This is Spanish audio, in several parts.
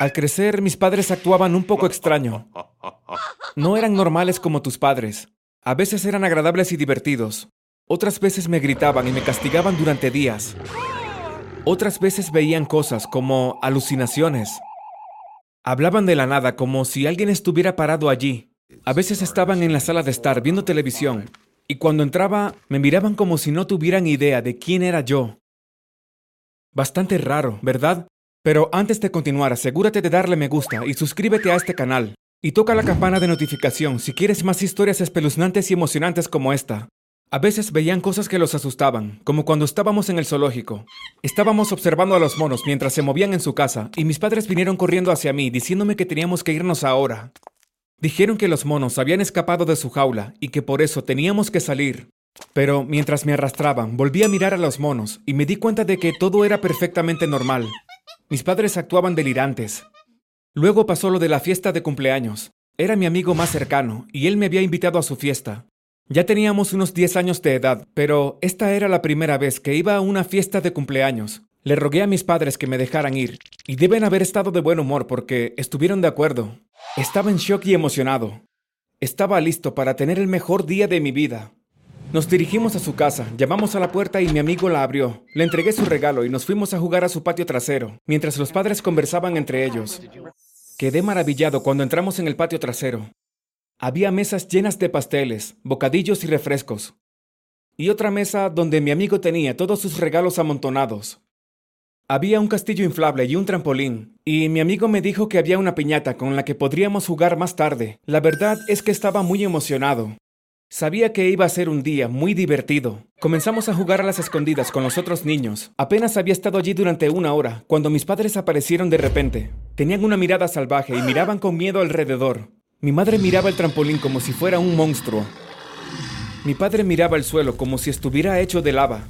Al crecer, mis padres actuaban un poco extraño. No eran normales como tus padres. A veces eran agradables y divertidos. Otras veces me gritaban y me castigaban durante días. Otras veces veían cosas como alucinaciones. Hablaban de la nada como si alguien estuviera parado allí. A veces estaban en la sala de estar viendo televisión y cuando entraba me miraban como si no tuvieran idea de quién era yo. Bastante raro, ¿verdad? Pero antes de continuar, asegúrate de darle me gusta y suscríbete a este canal. Y toca la campana de notificación si quieres más historias espeluznantes y emocionantes como esta. A veces veían cosas que los asustaban, como cuando estábamos en el zoológico. Estábamos observando a los monos mientras se movían en su casa, y mis padres vinieron corriendo hacia mí diciéndome que teníamos que irnos ahora. Dijeron que los monos habían escapado de su jaula y que por eso teníamos que salir. Pero mientras me arrastraban, volví a mirar a los monos y me di cuenta de que todo era perfectamente normal. Mis padres actuaban delirantes. Luego pasó lo de la fiesta de cumpleaños. Era mi amigo más cercano y él me había invitado a su fiesta. Ya teníamos unos 10 años de edad, pero esta era la primera vez que iba a una fiesta de cumpleaños. Le rogué a mis padres que me dejaran ir, y deben haber estado de buen humor porque estuvieron de acuerdo. Estaba en shock y emocionado. Estaba listo para tener el mejor día de mi vida. Nos dirigimos a su casa, llamamos a la puerta y mi amigo la abrió. Le entregué su regalo y nos fuimos a jugar a su patio trasero, mientras los padres conversaban entre ellos. Quedé maravillado cuando entramos en el patio trasero. Había mesas llenas de pasteles, bocadillos y refrescos. Y otra mesa donde mi amigo tenía todos sus regalos amontonados. Había un castillo inflable y un trampolín, y mi amigo me dijo que había una piñata con la que podríamos jugar más tarde. La verdad es que estaba muy emocionado. Sabía que iba a ser un día muy divertido. Comenzamos a jugar a las escondidas con los otros niños. Apenas había estado allí durante una hora, cuando mis padres aparecieron de repente. Tenían una mirada salvaje y miraban con miedo alrededor. Mi madre miraba el trampolín como si fuera un monstruo. Mi padre miraba el suelo como si estuviera hecho de lava.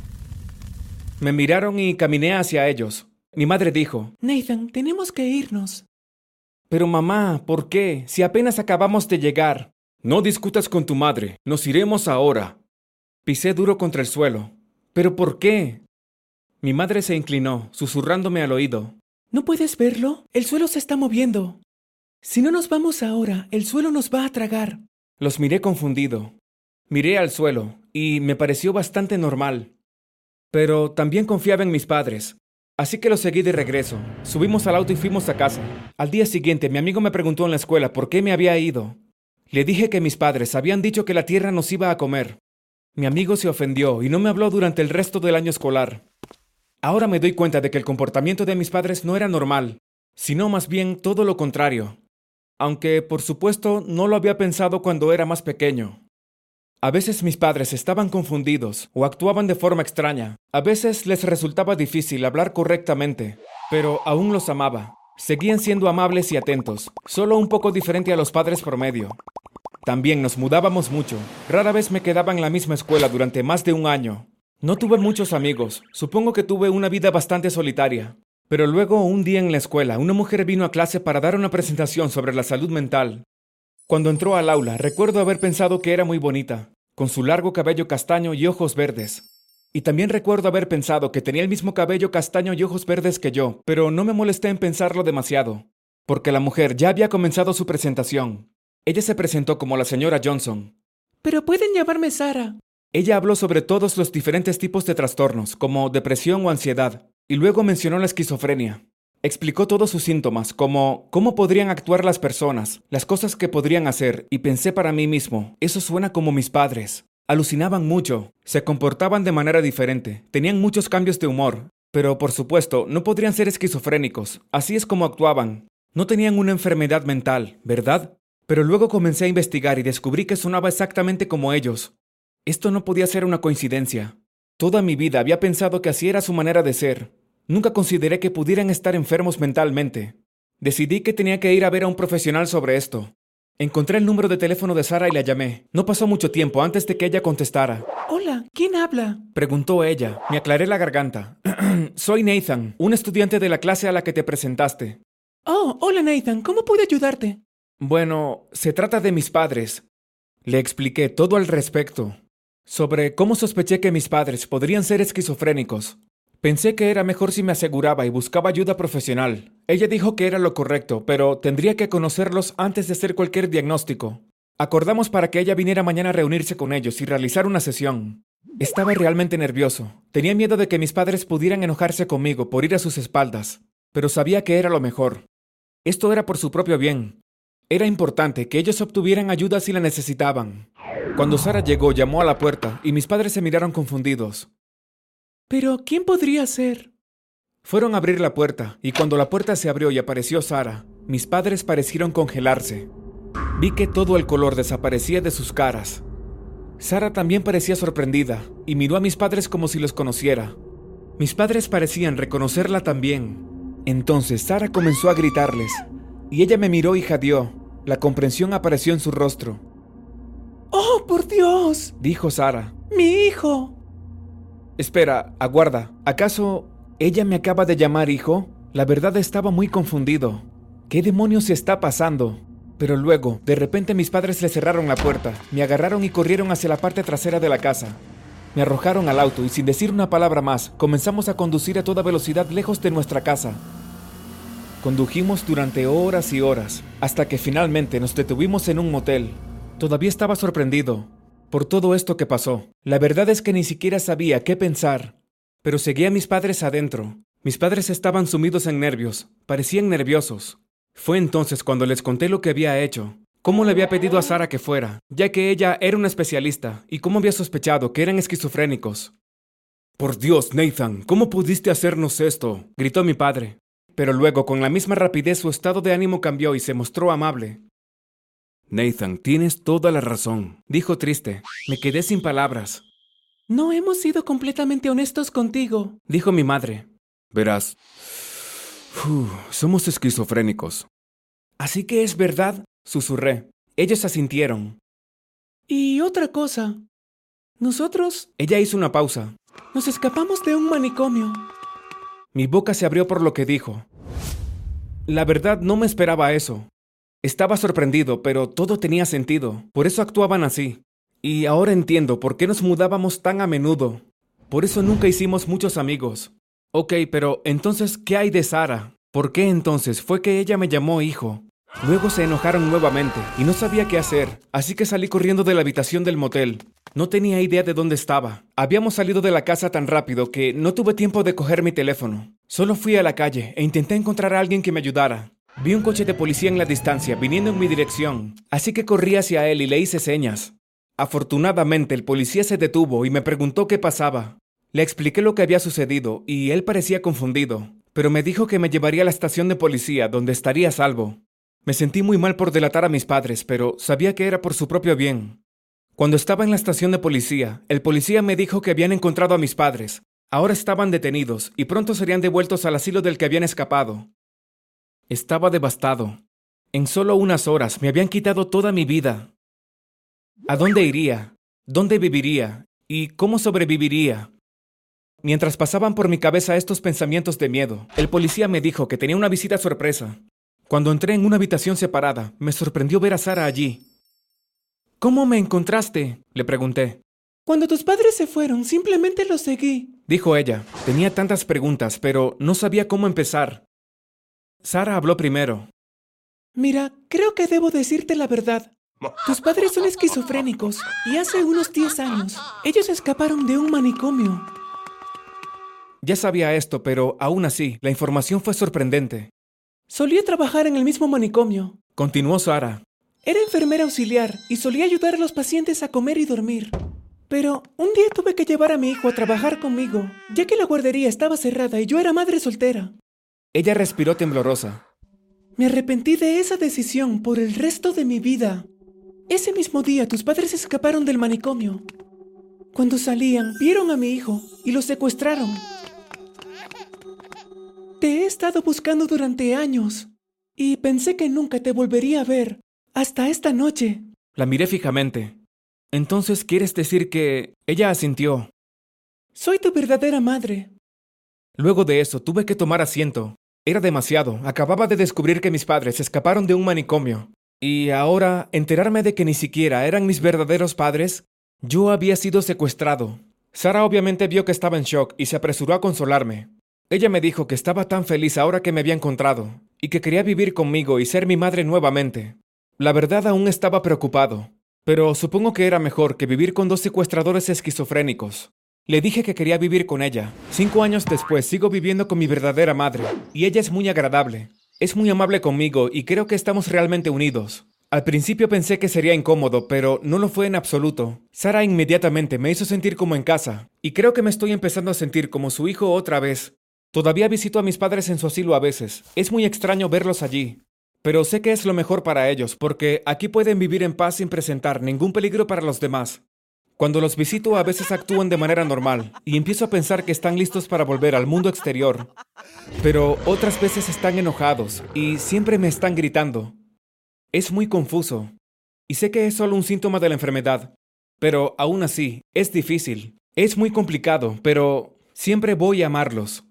Me miraron y caminé hacia ellos. Mi madre dijo, Nathan, tenemos que irnos. Pero mamá, ¿por qué? Si apenas acabamos de llegar. No discutas con tu madre, nos iremos ahora. Pisé duro contra el suelo. ¿Pero por qué? Mi madre se inclinó, susurrándome al oído. ¿No puedes verlo? El suelo se está moviendo. Si no nos vamos ahora, el suelo nos va a tragar. Los miré confundido. Miré al suelo, y me pareció bastante normal. Pero también confiaba en mis padres. Así que los seguí de regreso. Subimos al auto y fuimos a casa. Al día siguiente, mi amigo me preguntó en la escuela por qué me había ido. Le dije que mis padres habían dicho que la tierra nos iba a comer. Mi amigo se ofendió y no me habló durante el resto del año escolar. Ahora me doy cuenta de que el comportamiento de mis padres no era normal, sino más bien todo lo contrario. Aunque, por supuesto, no lo había pensado cuando era más pequeño. A veces mis padres estaban confundidos o actuaban de forma extraña. A veces les resultaba difícil hablar correctamente, pero aún los amaba. Seguían siendo amables y atentos, solo un poco diferente a los padres promedio. También nos mudábamos mucho. Rara vez me quedaba en la misma escuela durante más de un año. No tuve muchos amigos. Supongo que tuve una vida bastante solitaria. Pero luego, un día en la escuela, una mujer vino a clase para dar una presentación sobre la salud mental. Cuando entró al aula, recuerdo haber pensado que era muy bonita, con su largo cabello castaño y ojos verdes. Y también recuerdo haber pensado que tenía el mismo cabello castaño y ojos verdes que yo, pero no me molesté en pensarlo demasiado, porque la mujer ya había comenzado su presentación. Ella se presentó como la señora Johnson. Pero pueden llamarme Sara. Ella habló sobre todos los diferentes tipos de trastornos, como depresión o ansiedad, y luego mencionó la esquizofrenia. Explicó todos sus síntomas, como cómo podrían actuar las personas, las cosas que podrían hacer, y pensé para mí mismo, eso suena como mis padres. Alucinaban mucho, se comportaban de manera diferente, tenían muchos cambios de humor, pero por supuesto no podrían ser esquizofrénicos, así es como actuaban. No tenían una enfermedad mental, ¿verdad? Pero luego comencé a investigar y descubrí que sonaba exactamente como ellos. Esto no podía ser una coincidencia. Toda mi vida había pensado que así era su manera de ser. Nunca consideré que pudieran estar enfermos mentalmente. Decidí que tenía que ir a ver a un profesional sobre esto. Encontré el número de teléfono de Sara y la llamé. No pasó mucho tiempo antes de que ella contestara. Hola, ¿quién habla? Preguntó ella. Me aclaré la garganta. Soy Nathan, un estudiante de la clase a la que te presentaste. Oh, hola Nathan, ¿cómo puedo ayudarte? Bueno, se trata de mis padres. Le expliqué todo al respecto. Sobre cómo sospeché que mis padres podrían ser esquizofrénicos. Pensé que era mejor si me aseguraba y buscaba ayuda profesional. Ella dijo que era lo correcto, pero tendría que conocerlos antes de hacer cualquier diagnóstico. Acordamos para que ella viniera mañana a reunirse con ellos y realizar una sesión. Estaba realmente nervioso. Tenía miedo de que mis padres pudieran enojarse conmigo por ir a sus espaldas, pero sabía que era lo mejor. Esto era por su propio bien. Era importante que ellos obtuvieran ayuda si la necesitaban. Cuando Sara llegó, llamó a la puerta y mis padres se miraron confundidos. Pero, ¿quién podría ser? Fueron a abrir la puerta y cuando la puerta se abrió y apareció Sara, mis padres parecieron congelarse. Vi que todo el color desaparecía de sus caras. Sara también parecía sorprendida y miró a mis padres como si los conociera. Mis padres parecían reconocerla también. Entonces Sara comenzó a gritarles y ella me miró y jadeó. La comprensión apareció en su rostro. ¡Oh, por Dios! dijo Sara. ¡Mi hijo! Espera, aguarda. ¿Acaso ella me acaba de llamar hijo? La verdad estaba muy confundido. ¿Qué demonios está pasando? Pero luego, de repente mis padres le cerraron la puerta, me agarraron y corrieron hacia la parte trasera de la casa. Me arrojaron al auto y sin decir una palabra más, comenzamos a conducir a toda velocidad lejos de nuestra casa. Condujimos durante horas y horas, hasta que finalmente nos detuvimos en un motel. Todavía estaba sorprendido por todo esto que pasó. La verdad es que ni siquiera sabía qué pensar, pero seguía a mis padres adentro. Mis padres estaban sumidos en nervios, parecían nerviosos. Fue entonces cuando les conté lo que había hecho, cómo le había pedido a Sara que fuera, ya que ella era una especialista, y cómo había sospechado que eran esquizofrénicos. Por Dios, Nathan, ¿cómo pudiste hacernos esto? gritó mi padre. Pero luego, con la misma rapidez, su estado de ánimo cambió y se mostró amable. Nathan, tienes toda la razón, dijo triste. Me quedé sin palabras. No hemos sido completamente honestos contigo, dijo mi madre. Verás, somos esquizofrénicos. Así que es verdad, susurré. Ellos asintieron. Y otra cosa. Nosotros... Ella hizo una pausa. Nos escapamos de un manicomio. Mi boca se abrió por lo que dijo. La verdad no me esperaba eso. Estaba sorprendido, pero todo tenía sentido. Por eso actuaban así. Y ahora entiendo por qué nos mudábamos tan a menudo. Por eso nunca hicimos muchos amigos. Ok, pero entonces, ¿qué hay de Sara? ¿Por qué entonces fue que ella me llamó hijo? Luego se enojaron nuevamente y no sabía qué hacer, así que salí corriendo de la habitación del motel. No tenía idea de dónde estaba. Habíamos salido de la casa tan rápido que no tuve tiempo de coger mi teléfono. Solo fui a la calle e intenté encontrar a alguien que me ayudara. Vi un coche de policía en la distancia viniendo en mi dirección, así que corrí hacia él y le hice señas. Afortunadamente el policía se detuvo y me preguntó qué pasaba. Le expliqué lo que había sucedido y él parecía confundido, pero me dijo que me llevaría a la estación de policía donde estaría a salvo. Me sentí muy mal por delatar a mis padres, pero sabía que era por su propio bien. Cuando estaba en la estación de policía, el policía me dijo que habían encontrado a mis padres. Ahora estaban detenidos y pronto serían devueltos al asilo del que habían escapado. Estaba devastado. En solo unas horas me habían quitado toda mi vida. ¿A dónde iría? ¿Dónde viviría? ¿Y cómo sobreviviría? Mientras pasaban por mi cabeza estos pensamientos de miedo, el policía me dijo que tenía una visita sorpresa. Cuando entré en una habitación separada, me sorprendió ver a Sara allí. ¿Cómo me encontraste? le pregunté. Cuando tus padres se fueron, simplemente los seguí, dijo ella. Tenía tantas preguntas, pero no sabía cómo empezar. Sara habló primero. Mira, creo que debo decirte la verdad. Tus padres son esquizofrénicos y hace unos 10 años ellos escaparon de un manicomio. Ya sabía esto, pero aún así, la información fue sorprendente. Solía trabajar en el mismo manicomio. Continuó Sara. Era enfermera auxiliar y solía ayudar a los pacientes a comer y dormir. Pero un día tuve que llevar a mi hijo a trabajar conmigo, ya que la guardería estaba cerrada y yo era madre soltera. Ella respiró temblorosa. Me arrepentí de esa decisión por el resto de mi vida. Ese mismo día tus padres escaparon del manicomio. Cuando salían, vieron a mi hijo y lo secuestraron. Te he estado buscando durante años y pensé que nunca te volvería a ver hasta esta noche. La miré fijamente. Entonces, ¿quieres decir que ella asintió? Soy tu verdadera madre. Luego de eso, tuve que tomar asiento. Era demasiado. Acababa de descubrir que mis padres escaparon de un manicomio. Y ahora, enterarme de que ni siquiera eran mis verdaderos padres, yo había sido secuestrado. Sara obviamente vio que estaba en shock y se apresuró a consolarme. Ella me dijo que estaba tan feliz ahora que me había encontrado, y que quería vivir conmigo y ser mi madre nuevamente. La verdad aún estaba preocupado, pero supongo que era mejor que vivir con dos secuestradores esquizofrénicos. Le dije que quería vivir con ella. Cinco años después sigo viviendo con mi verdadera madre, y ella es muy agradable. Es muy amable conmigo y creo que estamos realmente unidos. Al principio pensé que sería incómodo, pero no lo fue en absoluto. Sara inmediatamente me hizo sentir como en casa, y creo que me estoy empezando a sentir como su hijo otra vez. Todavía visito a mis padres en su asilo a veces. Es muy extraño verlos allí. Pero sé que es lo mejor para ellos, porque aquí pueden vivir en paz sin presentar ningún peligro para los demás. Cuando los visito a veces actúan de manera normal, y empiezo a pensar que están listos para volver al mundo exterior. Pero otras veces están enojados, y siempre me están gritando. Es muy confuso. Y sé que es solo un síntoma de la enfermedad. Pero aún así, es difícil. Es muy complicado, pero siempre voy a amarlos.